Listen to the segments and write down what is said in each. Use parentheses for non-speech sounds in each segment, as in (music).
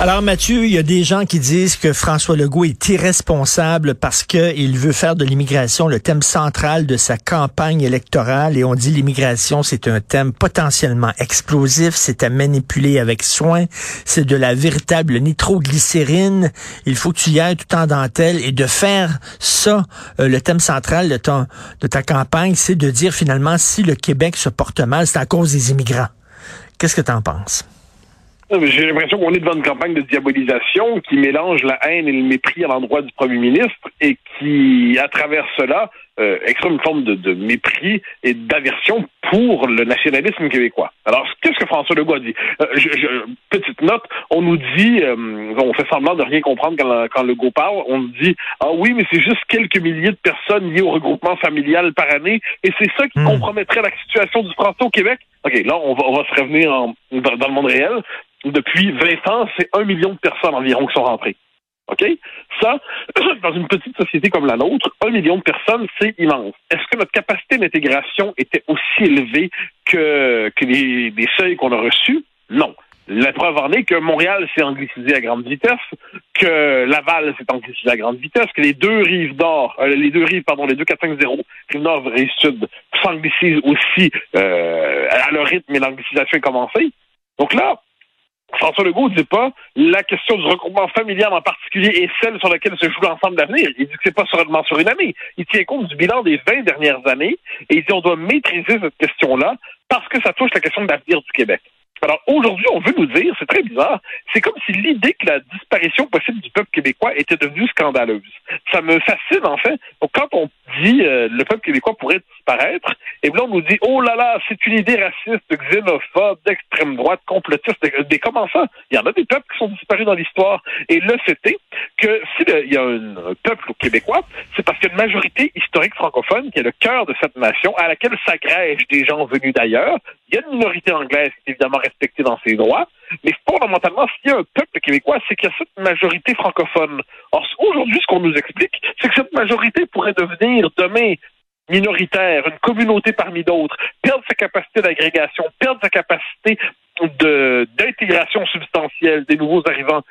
Alors Mathieu, il y a des gens qui disent que François Legault est irresponsable parce qu'il veut faire de l'immigration le thème central de sa campagne électorale et on dit l'immigration c'est un thème potentiellement explosif, c'est à manipuler avec soin, c'est de la véritable nitroglycérine, il faut que tu y ailles tout en dentelle et de faire ça, euh, le thème central de, de ta campagne, c'est de dire finalement si le Québec se porte mal, c'est à cause des immigrants. Qu'est-ce que tu en penses? J'ai l'impression qu'on est devant une campagne de diabolisation qui mélange la haine et le mépris à l'endroit du premier ministre et qui, à travers cela, euh, exprime une forme de, de mépris et d'aversion pour le nationalisme québécois. Alors, qu'est-ce que François Legault a dit? Euh, je, je, petite note, on nous dit, euh, on fait semblant de rien comprendre quand, quand Legault parle, on nous dit, ah oui, mais c'est juste quelques milliers de personnes liées au regroupement familial par année, et c'est ça qui Hmm. compromettrait la situation du français au Québec? OK, là, on va, on va se revenir en, dans, dans le monde réel. Depuis 20 ans, c'est un million de personnes environ qui sont rentrées. OK? Ça, dans une petite société comme la nôtre, un million de personnes, c'est immense. Est-ce que notre capacité d'intégration était aussi élevée que, les, seuils qu'on a reçus? Non. La preuve en est que Montréal s'est anglicisé à grande vitesse, que Laval s'est anglicisé à grande vitesse, que les deux rives nord, euh, les deux rives, pardon, les deux 450, rive nord, rive sud, s'anglicisent aussi euh, à leur rythme et l'anglicisation est commencée. Donc là, François Legault ne dit pas la question du regroupement familial en particulier est celle sur laquelle se joue l'ensemble d'avenir. Il dit que c'est pas seulement sur une année. Il tient compte du bilan des 20 dernières années et il dit on doit maîtriser cette question-là parce que ça touche la question de l'avenir du Québec. Alors aujourd'hui, on veut nous dire, c'est très bizarre, c'est comme si l'idée que la disparition possible du peuple québécois était devenue scandaleuse. Ça me fascine en fait. Donc quand on dit euh, le peuple québécois pourrait disparaître, et bien là on nous dit oh là là, c'est une idée raciste, xénophobe, d'extrême droite, complotiste. Mais comment Il y en a des peuples qui sont disparus dans l'histoire. Et le est s'il y a un, un peuple québécois, c'est parce qu'il y a une majorité historique francophone qui est le cœur de cette nation, à laquelle s'agrègent des gens venus d'ailleurs. Il y a une minorité anglaise qui est évidemment respectée dans ses droits, mais fondamentalement, s'il y a un peuple québécois, c'est qu'il y a cette majorité francophone. Or, aujourd'hui, ce qu'on nous explique, c'est que cette majorité pourrait devenir demain minoritaire, une communauté parmi d'autres, perdre sa capacité d'agrégation, perdre sa capacité d'intégration substantielle des nouveaux arrivants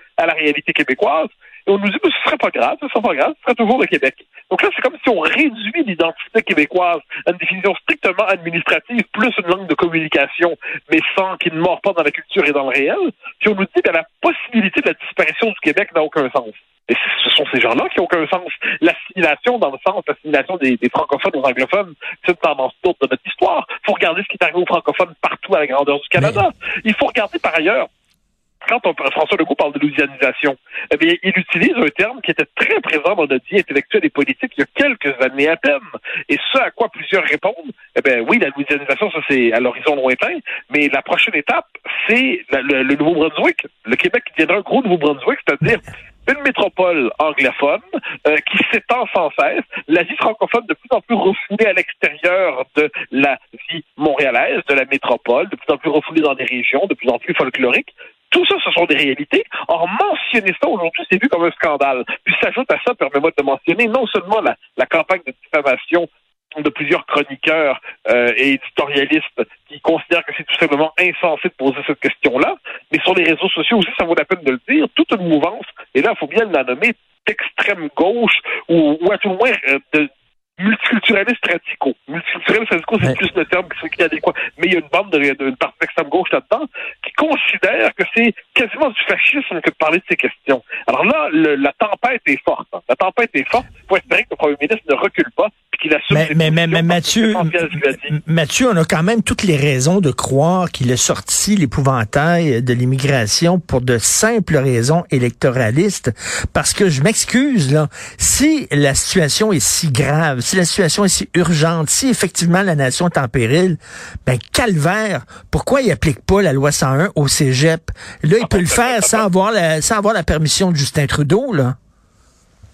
réalité québécoise. Et on nous dit que ce serait pas grave, ce serait pas grave, ce serait toujours le Québec. Donc là, c'est comme si on réduit l'identité québécoise à une définition strictement administrative, plus une langue de communication, mais sans qu'il ne mord pas dans la culture et dans le réel. Puis on nous dit que la possibilité de la disparition du Québec n'a aucun sens. Et ce sont ces gens-là qui n'ont aucun sens. L'assimilation, dans le sens, l'assimilation des, des, francophones aux anglophones, c'est une tendance lourde de notre histoire. Il faut regarder ce qui est arrivé aux francophones partout à la grandeur du Canada. Mais... Il faut regarder par ailleurs quand on, François Legault parle de louisianisation, eh bien, il utilise un terme qui était très présent dans notre vie intellectuelle et politique il y a quelques années à peine. Et ce à quoi plusieurs répondent, eh bien, oui, la louisianisation, ça c'est à l'horizon lointain, mais la prochaine étape, c'est le, le Nouveau-Brunswick. Le Québec deviendra un gros Nouveau-Brunswick, c'est-à-dire une métropole anglophone euh, qui s'étend sans cesse, la vie francophone de plus en plus refoulée à l'extérieur de la vie montréalaise, de la métropole, de plus en plus refoulée dans des régions, de plus en plus folkloriques. Tout ça, ce sont des réalités. Or, mentionner ça aujourd'hui, c'est vu comme un scandale. Puis s'ajoute à ça, permets-moi de mentionner non seulement la, la campagne de diffamation de plusieurs chroniqueurs euh, et éditorialistes qui considèrent que c'est tout simplement insensé de poser cette question-là, mais sur les réseaux sociaux aussi, ça vaut la peine de le dire, toute une mouvance, et là, il faut bien la nommer, d'extrême gauche, ou, ou à tout le moins euh, de multiculturalistes radicaux. Multiculturalistes radicaux, c'est ouais. plus le terme qui est adéquat. Mais il y a une bande de, de, de partie d'extrême gauche là-dedans qui considère que c'est quasiment du fascisme que de parler de ces questions. Alors là, le, la tempête est forte. La tempête est forte. Il faut espérer que le premier ministre ne recule pas qu'il assume Mais, ses mais, mais, Mathieu, Mathieu, on a quand même toutes les raisons de croire qu'il a sorti l'épouvantail de l'immigration pour de simples raisons électoralistes. Parce que je m'excuse, là, si la situation est si grave, si la situation est si urgente, si effectivement la nation est en péril, ben calvaire, pourquoi il applique pas la loi 101 au cégep? Là, il peut le faire sans avoir la, sans avoir la permission de Justin Trudeau, là.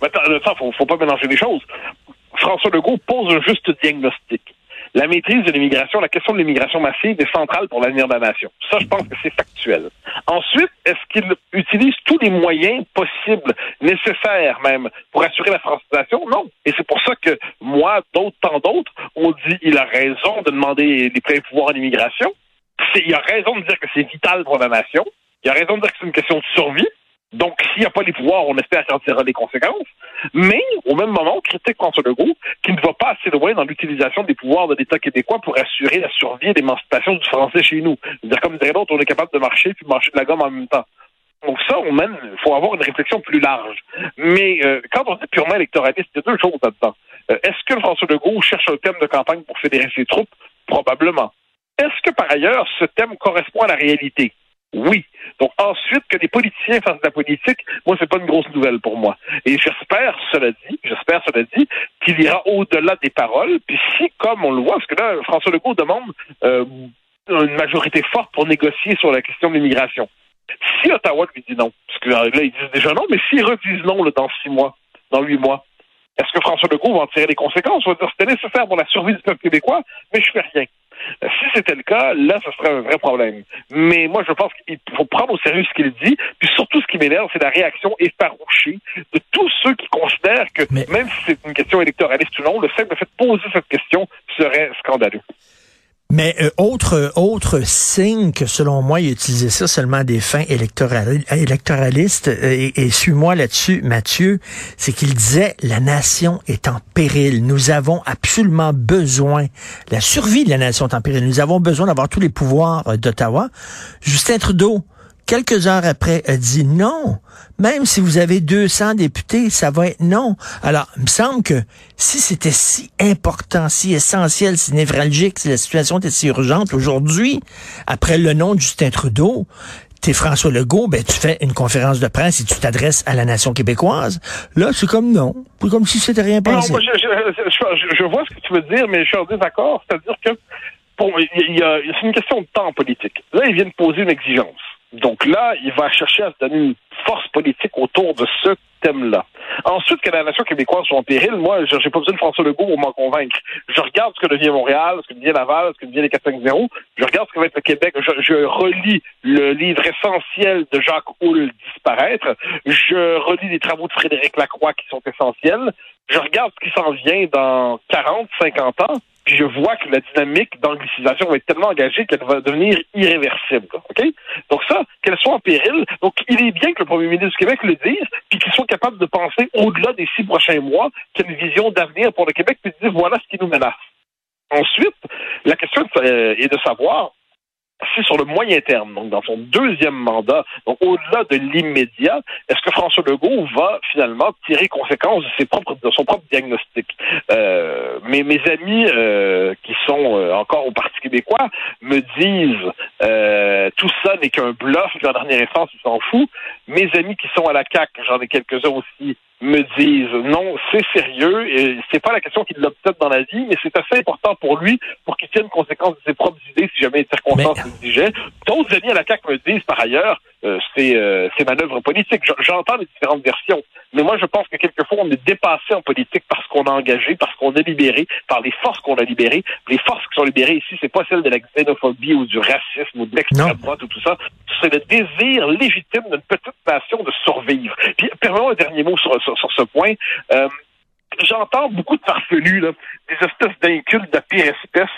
Mais attends, attends, faut, faut pas mélanger les choses. François Legault pose un juste diagnostic. La maîtrise de l'immigration, la question de l'immigration massive est centrale pour l'avenir de la nation. Ça, je pense que c'est factuel. Ensuite, est-ce qu'il utilise tous les moyens possibles, nécessaires même, pour assurer la francisation? Non. Et c'est pour ça que moi, d'autres, tant d'autres, on dit il a raison de demander les pleins pouvoirs à l'immigration. C'est- Il a raison de dire que c'est vital pour la nation. Il a raison de dire que c'est une question de survie. Donc, s'il n'y a pas les pouvoirs, on espère qu'il en tirera les conséquences. Mais, au même moment, on critique François Legault qui ne va pas assez loin dans l'utilisation des pouvoirs de l'État québécois pour assurer la survie et l'émancipation du français chez nous. C'est-à-dire, comme dirait l'autre, on est capable de marcher puis marcher de la gomme en même temps. Donc ça, on il faut avoir une réflexion plus large. Mais euh, quand on dit purement électoraliste, il y a deux choses là-dedans. Euh, Est-ce que François Legault cherche un thème de campagne pour fédérer ses troupes? Probablement. Est-ce que par ailleurs, ce thème correspond à la réalité? Oui. Donc ensuite, que les politiciens fassent de la politique, moi, c'est pas une grosse nouvelle pour moi. Et j'espère, cela dit, j'espère, cela dit, qu'il ira au-delà des paroles. Puis si, comme on le voit, parce que là, François Legault demande euh, une majorité forte pour négocier sur la question de l'immigration. Si Ottawa lui dit non, parce que euh, là, ils disent déjà non, mais s'ils redisent non là, dans six mois, dans huit mois, est-ce que François Legault va en tirer les conséquences? On va dire c'était nécessaire pour la survie du peuple québécois, mais je fais rien. Si c'était le cas, là, ce serait un vrai problème. Mais moi, je pense qu'il faut prendre au sérieux ce qu'il dit. Puis surtout, ce qui m'énerve, c'est la réaction effarouchée de tous ceux qui considèrent que, Mais- même si c'est une question électoraliste ou non, le simple fait de poser cette question serait scandaleux. Mais euh, autre autre signe que selon moi, il utilisait ça seulement à des fins électorali- électoralistes, euh, et, et suis-moi là-dessus, Mathieu, c'est qu'il disait la nation est en péril. Nous avons absolument besoin, la survie de la nation est en péril. Nous avons besoin d'avoir tous les pouvoirs euh, d'Ottawa. Justin Trudeau, quelques heures après, a dit non. Même si vous avez 200 députés, ça va être non. Alors, il me semble que si c'était si important, si essentiel, si névralgique, si la situation était si urgente aujourd'hui, après le nom de Justin Trudeau, t'es François Legault, ben tu fais une conférence de presse et tu t'adresses à la nation québécoise. Là, c'est comme non. C'est comme si c'était rien Non, passé. je, je, je- je vois ce que tu veux dire, mais je suis en désaccord. C'est-à-dire que bon, il y a, c'est une question de temps politique. Là, il vient de poser une exigence. Donc là, il va chercher à se donner une force politique autour de ce thème-là. Ensuite, que la nation québécoise soit en péril, moi, je n'ai pas besoin de François Legault pour m'en convaitre. Je regarde ce que devient Montréal, ce que devient Laval, ce que devient les 450. Je regarde ce que va être le Québec. Je, je relis le livre essentiel de Jacques Houle, Disparaître. Je relis les travaux de Frédéric Lacroix qui sont essentiels. Je regarde ce qui s'en vient dans 40, 50 ans. Je vois que la dynamique d'anglicisation va être tellement engagée qu'elle va devenir irréversible. Donc ça, qu'elle soit en péril. Donc il est bien que le premier ministre du Québec le dise, puis qu'il soit capable de penser au-delà des six prochains mois, qu'il y a une vision d'avenir pour le Québec, puis de dire voilà ce qui nous menace. Ensuite, la question euh, est de savoir si sur le moyen terme, donc dans son deuxième mandat, donc au-delà de l'immédiat, est-ce que François Legault va finalement tirer conséquence de, ses propres, de son propre diagnostic? Euh, mais mes amis euh, qui sont euh, encore au Parti québécois me disent tout ça n'est qu'un bluff, qu'en dernière instance, ils s'en foutent. Mes amis qui sont à la CAQ, j'en ai quelques-uns aussi, me disent non, c'est sérieux et c'est pas la question qui l'obsède dans la vie, mais c'est assez important pour lui pour qu'il tienne conséquence de ses propres idées si jamais les circonstances Mais- l'exigeaient. D'autres amis à la CAQ me disent par ailleurs euh, c'est euh, c'est manœuvre politique. J- J'entends les différentes versions, mais moi je pense que quelquefois on est dépassé en politique parce qu'on a engagé, parce qu'on a libéré, par les forces qu'on a libérées. Les forces qui sont libérées ici, c'est pas celle de la xénophobie ou du racisme ou de l'extrême droite ou tout ça. C'est le désir légitime d'une petite nation de. Permettez-moi un dernier mot sur, sur, sur ce point. Euh, J'entends beaucoup de farfelus, là, des espèces d'incultes de la pire espèce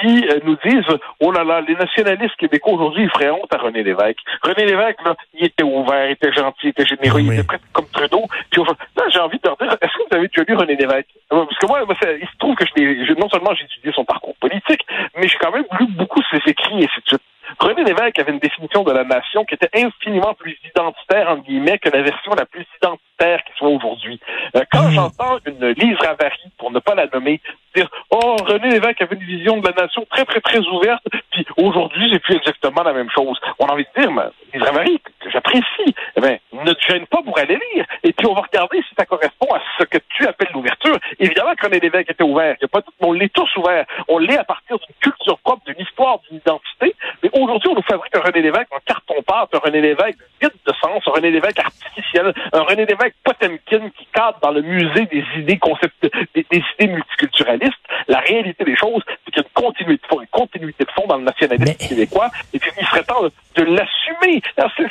qui euh, nous disent Oh là là, les nationalistes québécois aujourd'hui, ils feraient honte à René Lévesque. René Lévesque, là, il était ouvert, il était gentil, il était généreux, il était presque comme Trudeau. Puis, là, j'ai envie de leur dire Est-ce que vous avez déjà lu René Lévesque? Parce que moi, moi, ça- il se trouve que je- non seulement j'ai étudié son parcours politique, mais j'ai quand même lu beaucoup ses écrits et ainsi de suite. René Lévesque avait une définition de la nation qui était infiniment plus identitaire, entre guillemets, que la version la plus identitaire qui soit aujourd'hui. Euh, quand Mhm. j'entends une Lise Ravary, pour ne pas la nommer, dire Oh, René Lévesque avait une vision de la nation très, très, très ouverte, puis aujourd'hui, c'est plus exactement la même chose. On a envie de dire, mais, Lise Ravary, que j'apprécie, eh ben, ne te gêne pas pour aller lire. Et puis, on va regarder si ça correspond à ce que tu appelles l'ouverture. Évidemment que René Lévesque était ouvert. Il y a pas, on l'est tous ouverts. On l'est à partir d'une culture propre, d'une histoire, d'une identité. Aujourd'hui, on nous fabrique un René Lévesque en carton-pâte, un René Lévesque vide de sens, un René Lévesque artificiel, un René Lévesque Potemkin qui cadre dans le musée des idées concept, des, des idées multiculturalistes. La réalité des choses, c'est qu'il y a une continuité de fond, une continuité de fond dans le nationalisme Mais- québécois. Et puis, il serait temps de, de l'assumer.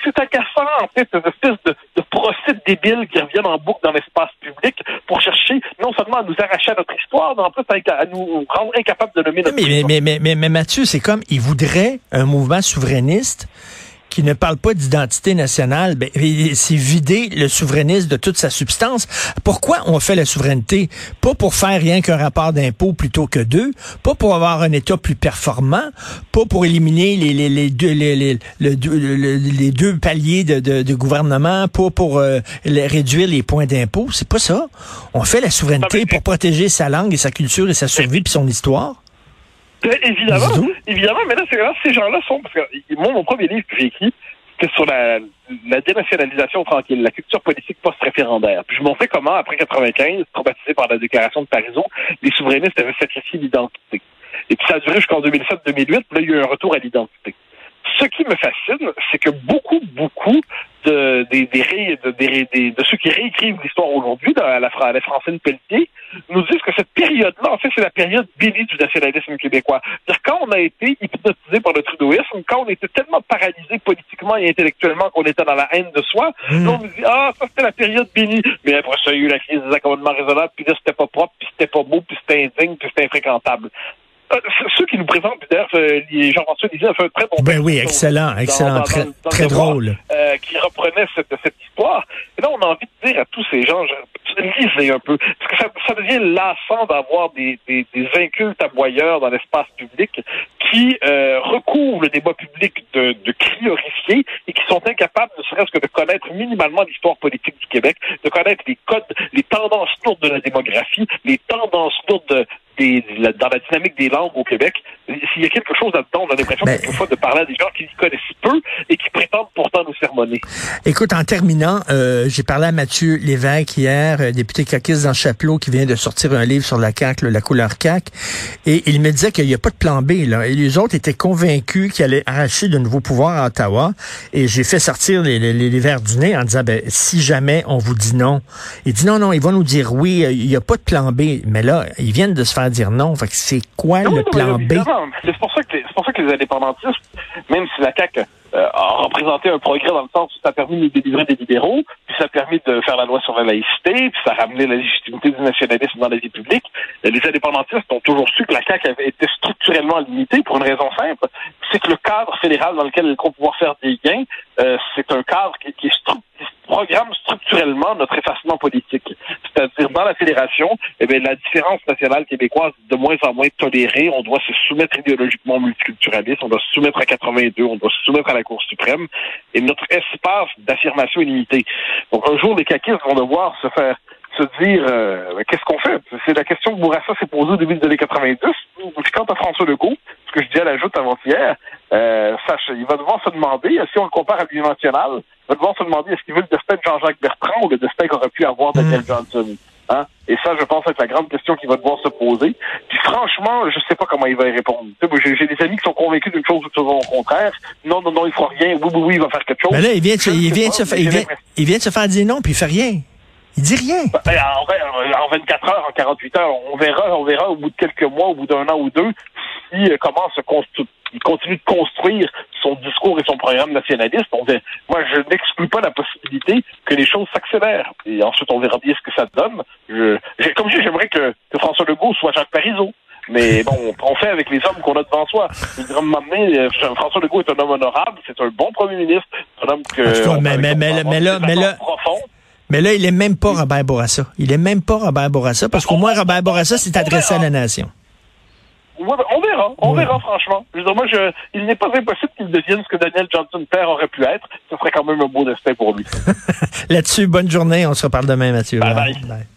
C'est agaçant, en fait, cette espèce de, procès débiles qui reviennent en boucle dans l'espace public pour chercher non seulement à nous arracher à notre histoire, mais en plus à, nous rendre incapables de nommer notre Mais, mais, mais, mais, Mathieu, c'est comme, il voudrait un mouvement souverainiste qui ne parle pas d'identité nationale, ben, c'est vider le souverainisme de toute sa substance. Pourquoi on fait la souveraineté? Pas pour faire rien qu'un rapport d'impôt plutôt que deux, pas pour avoir un État plus performant, pas pour éliminer les, les, les, deux, les, les, paliers de, de, de gouvernement, pas pour euh, réduire les points d'impôt. C'est pas ça. On fait la souveraineté pour protéger sa langue et sa culture et sa survie puis son histoire. Ben, évidemment, évidemment, mais là, c'est là, ces gens-là sont, parce que moi, mon premier livre que j'ai écrit, c'était sur la, la dénationalisation tranquille, la culture politique post-référendaire. Puis je montrais comment, après 95, traumatisé par la déclaration de Parisot, les souverainistes avaient sacrifié l'identité. Et puis ça a duré jusqu'en 2007-2008, puis là, il y a eu un retour à l'identité. Ce qui me fascine, c'est que beaucoup, beaucoup de, des, de, ceux qui réécrivent l'histoire aujourd'hui, la, Fra- la Francine Pelletier, nous disent que cette période-là, en fait, c'est la période bénie du nationalisme québécois. C'est-à-dire quand on a été hypnotisé par le trudeauisme, quand on était tellement paralysé politiquement et intellectuellement qu'on était dans la haine de soi, Mm. là, on nous dit ah ça c'était la période bénie, mais après ça il y a eu la crise des accommodements raisonnables, puis là c'était pas propre, puis c'était pas beau, puis c'était indigne, puis c'était infréquentable. Euh, ceux qui nous présentent, d'ailleurs, euh, Jean-François Lisée a fait un très bon Ben oui, excellent, excellent, dans- très, dans- dans très le devoir, drôle. euh, qui reprenait cette, cette histoire. Et là, on a envie de dire à tous ces gens, lisez un peu, parce que ça, ça devient lassant d'avoir des, des, des incultes aboyeurs dans l'espace public qui euh, recouvrent le débat public de, de cris horrifiés et qui sont incapables, ne serait-ce que de connaître minimalement l'histoire politique du Québec, de connaître les codes, les tendances lourdes de la démographie, les tendances lourdes de, des, la- dans la dynamique des langues au Québec. S'il y a quelque chose là-dedans, on a l'impression Ben- quelquefois de parler à des gens qui y connaissent peu et qui prétendent pourtant nous sermonner. Écoute, en terminant, euh, j'ai parlé à Mathieu Lévesque hier, euh, député caquiste dans Chapelot, qui vient de sortir un livre sur la CAQ, là, la couleur CAQ, et il me disait qu'il n'y a pas de plan B. Là, et les autres étaient convaincus qu'il allait arracher de nouveaux pouvoirs à Ottawa. Et j'ai fait sortir les, les, les verres du nez en disant, ben, si jamais on vous dit non, il dit non, non, ils vont nous dire oui, il n'y a pas de plan B. Mais là, ils viennent de se faire dire non. Fait que c'est quoi Non, le non, plan B? C'est pour ça que les, c'est pour ça que les indépendantistes, même si la CAQ euh, a représenté un progrès dans le sens où ça a permis de délivrer des libéraux, puis ça a permis de faire la loi sur la laïcité, puis ça a ramené la légitimité du nationalisme dans la vie publique, euh, les indépendantistes ont toujours su que la CAQ avait été structurellement limitée pour une raison simple, c'est que le cadre fédéral dans lequel ils vont pouvoir faire des gains, euh, c'est un cadre qui, qui est stru- qui programme structurellement notre effacement politique. C'est-à-dire, dans la fédération, eh bien, la différence nationale québécoise est de moins en moins tolérée. On doit se soumettre idéologiquement au multiculturalisme, on doit se soumettre à 82, on doit se soumettre à la Cour suprême, et notre espace d'affirmation est limité. Donc, un jour, les caquistes vont devoir se faire se dire euh, ben, qu'est-ce qu'on fait? C'est la question que Bourassa s'est posée au début des années 90. Puis quant à François Legault, ce que je dis à la joute avant-hier, euh, il va devoir se demander, si on le compare à l'Union nationale, il va devoir se demander est-ce qu'il veut le destin de Jean-Jacques Bertrand ou le destin qu'aurait pu avoir Daniel Johnson? Hein? Et ça, je pense, être la grande question qu'il va devoir se poser. Puis franchement, je sais pas comment il va y répondre. J'ai des amis qui sont convaincus d'une chose ou de au contraire. Non, non, non, il fera rien. Oui, oui, oui, il va faire quelque chose. Mais là, il vient de, se- il vient de se il vient, il vient de se faire dire non, puis il fait rien. Il dit rien. Ben, en, vingt- en 24 heures, en 48 heures, on verra, on verra au bout de quelques mois, au bout d'un an ou deux, si euh, comment se constru- il continue de construire son discours et son programme nationaliste. On verra- moi, je n'exclus pas la possibilité que les choses s'accélèrent. Et ensuite, on verra bien ce que ça donne. Je, comme je dis, j'aimerais que, que François Legault soit Jacques Parizeau. Mais (laughs) bon, on fait avec les hommes qu'on a devant soi. Euh, François Legault est un homme honorable, c'est un bon premier ministre, c'est un homme que... Cas, mais- mais- mais- là- mais là- profonds. Mais là, il est même pas Robert Bourassa. Il est même pas Robert Bourassa, parce qu'au moins Robert Bourassa s'est adressé à la nation. Ouais, ben, on verra, on verra franchement. Je veux dire, moi, je, il n'est pas impossible qu'il devienne ce que Daniel Johnson père aurait pu être. Ce serait quand même un beau destin pour lui. (laughs) Là-dessus, bonne journée. On se reparle demain, Mathieu. Bye bye.